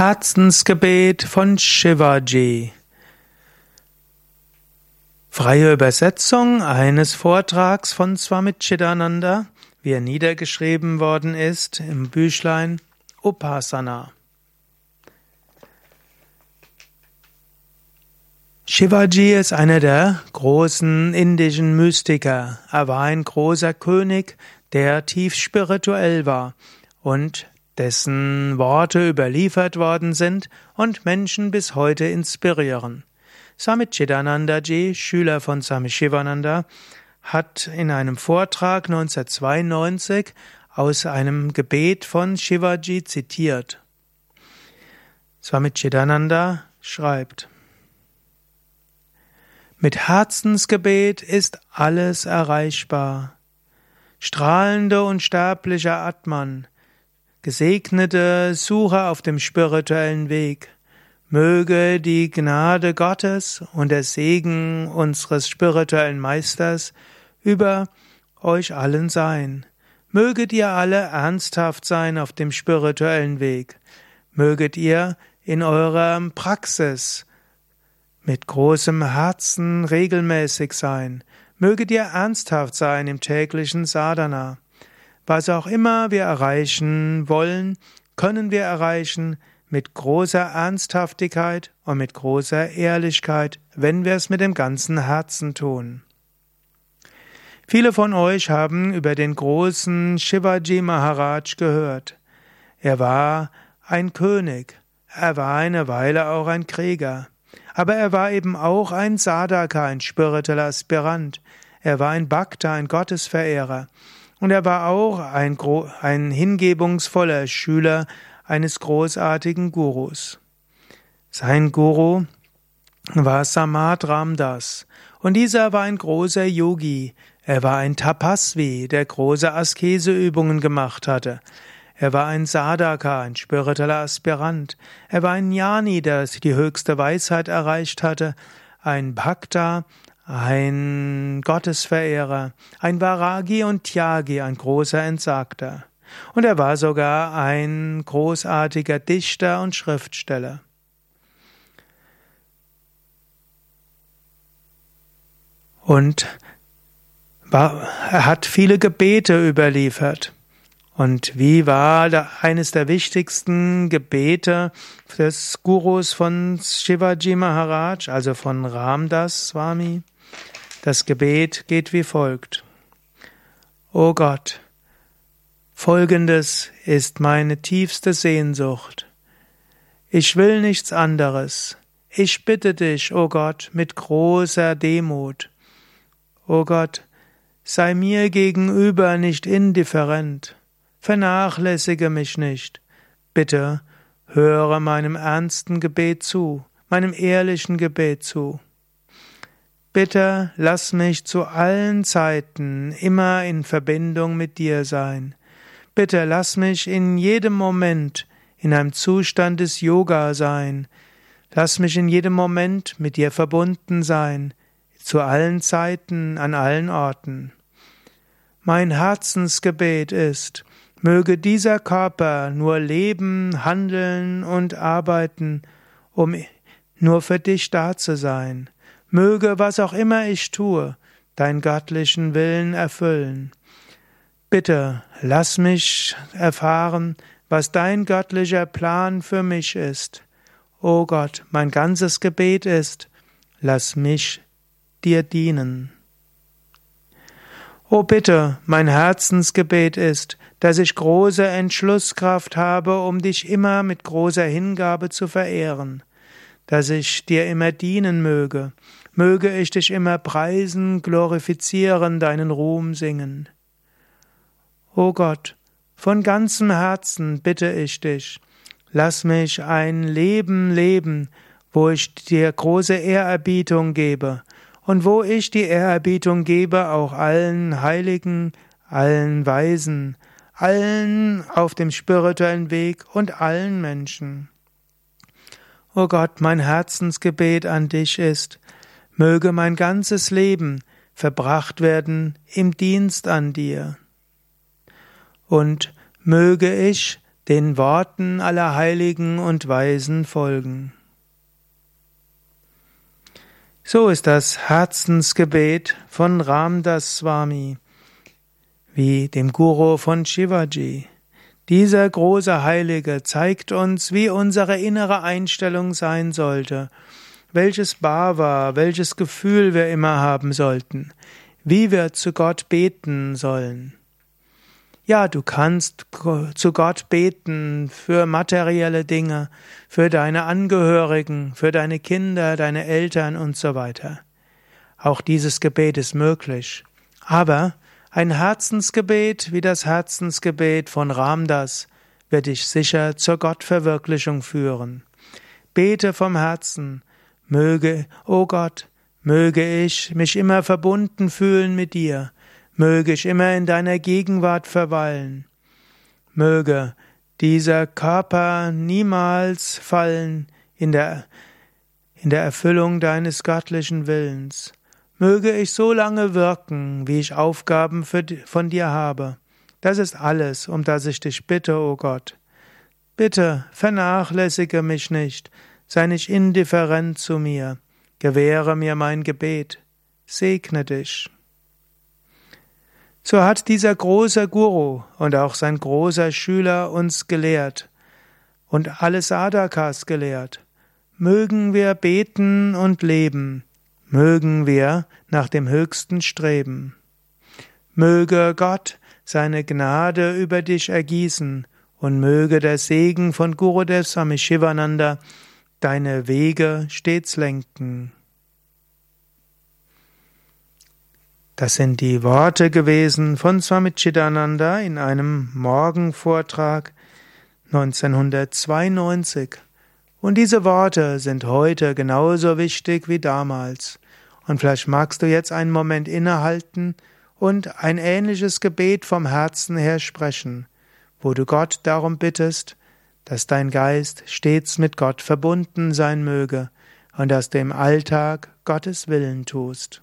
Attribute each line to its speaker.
Speaker 1: Herzensgebet von Shivaji. Freie Übersetzung eines Vortrags von Swami Chidananda, wie er niedergeschrieben worden ist im Büchlein Upasana. Shivaji ist einer der großen indischen Mystiker. Er war ein großer König, der tief spirituell war und dessen Worte überliefert worden sind und Menschen bis heute inspirieren. Swami Chidanandaji, Schüler von Swami Shivananda, hat in einem Vortrag 1992 aus einem Gebet von Shivaji zitiert. Swami Chidananda schreibt, mit Herzensgebet ist alles erreichbar. Strahlende und sterblicher Atman, Gesegnete Suche auf dem spirituellen Weg. Möge die Gnade Gottes und der Segen unseres spirituellen Meisters über euch allen sein. Möget ihr alle ernsthaft sein auf dem spirituellen Weg. Möget ihr in eurer Praxis mit großem Herzen regelmäßig sein. Möget ihr ernsthaft sein im täglichen Sadhana. Was auch immer wir erreichen wollen, können wir erreichen mit großer Ernsthaftigkeit und mit großer Ehrlichkeit, wenn wir es mit dem ganzen Herzen tun. Viele von euch haben über den großen Shivaji Maharaj gehört. Er war ein König, er war eine Weile auch ein Krieger, aber er war eben auch ein Sadhaka, ein spiritueller Aspirant, er war ein Bhakta, ein Gottesverehrer, und er war auch ein, ein hingebungsvoller Schüler eines großartigen Gurus. Sein Guru war Samad Ramdas. Und dieser war ein großer Yogi. Er war ein Tapasvi, der große Askeseübungen gemacht hatte. Er war ein Sadhaka, ein spiritueller Aspirant. Er war ein Jnani, der die höchste Weisheit erreicht hatte. Ein Bhakta, ein Gottesverehrer, ein Varagi und Tyagi, ein großer Entsagter. Und er war sogar ein großartiger Dichter und Schriftsteller. Und er hat viele Gebete überliefert. Und wie war da eines der wichtigsten Gebete des Gurus von Shivaji Maharaj, also von Ramdas Swami? Das Gebet geht wie folgt. O Gott, Folgendes ist meine tiefste Sehnsucht. Ich will nichts anderes. Ich bitte dich, o Gott, mit großer Demut. O Gott, sei mir gegenüber nicht indifferent. Vernachlässige mich nicht. Bitte höre meinem ernsten Gebet zu, meinem ehrlichen Gebet zu. Bitte lass mich zu allen Zeiten immer in Verbindung mit dir sein. Bitte lass mich in jedem Moment in einem Zustand des Yoga sein. Lass mich in jedem Moment mit dir verbunden sein, zu allen Zeiten, an allen Orten. Mein Herzensgebet ist, möge dieser Körper nur leben, handeln und arbeiten, um nur für dich da zu sein. Möge, was auch immer ich tue, dein göttlichen Willen erfüllen. Bitte lass mich erfahren, was dein göttlicher Plan für mich ist. O Gott, mein ganzes Gebet ist, lass mich dir dienen. O bitte, mein Herzensgebet ist, dass ich große Entschlusskraft habe, um dich immer mit großer Hingabe zu verehren, dass ich dir immer dienen möge, Möge ich dich immer preisen, glorifizieren, deinen Ruhm singen. O Gott, von ganzem Herzen bitte ich dich, lass mich ein Leben leben, wo ich dir große Ehrerbietung gebe und wo ich die Ehrerbietung gebe auch allen Heiligen, allen Weisen, allen auf dem spirituellen Weg und allen Menschen. O Gott, mein Herzensgebet an dich ist, Möge mein ganzes Leben verbracht werden im Dienst an dir. Und möge ich den Worten aller Heiligen und Weisen folgen. So ist das Herzensgebet von Ramdas Swami, wie dem Guru von Shivaji. Dieser große Heilige zeigt uns, wie unsere innere Einstellung sein sollte, welches Bhava, welches Gefühl wir immer haben sollten, wie wir zu Gott beten sollen. Ja, du kannst zu Gott beten für materielle Dinge, für deine Angehörigen, für deine Kinder, deine Eltern und so weiter. Auch dieses Gebet ist möglich. Aber ein Herzensgebet wie das Herzensgebet von Ramdas wird dich sicher zur Gottverwirklichung führen. Bete vom Herzen, möge, o oh Gott, möge ich mich immer verbunden fühlen mit dir, Möge ich immer in deiner Gegenwart verweilen. Möge dieser Körper niemals fallen in der, in der Erfüllung deines göttlichen Willens. Möge ich so lange wirken, wie ich Aufgaben für, von dir habe. Das ist alles, um das ich dich bitte, o oh Gott. Bitte vernachlässige mich nicht, sei nicht indifferent zu mir, gewähre mir mein Gebet, segne dich. So hat dieser große Guru und auch sein großer Schüler uns gelehrt und alle Sadhakas gelehrt. Mögen wir beten und leben, mögen wir nach dem Höchsten streben. Möge Gott seine Gnade über dich ergießen und möge der Segen von Gurudev Swami Shivananda deine Wege stets lenken. Das sind die Worte gewesen von Swami Chidananda in einem Morgenvortrag 1992. Und diese Worte sind heute genauso wichtig wie damals. Und vielleicht magst du jetzt einen Moment innehalten und ein ähnliches Gebet vom Herzen her sprechen, wo du Gott darum bittest, dass dein Geist stets mit Gott verbunden sein möge und dass du im Alltag Gottes Willen tust.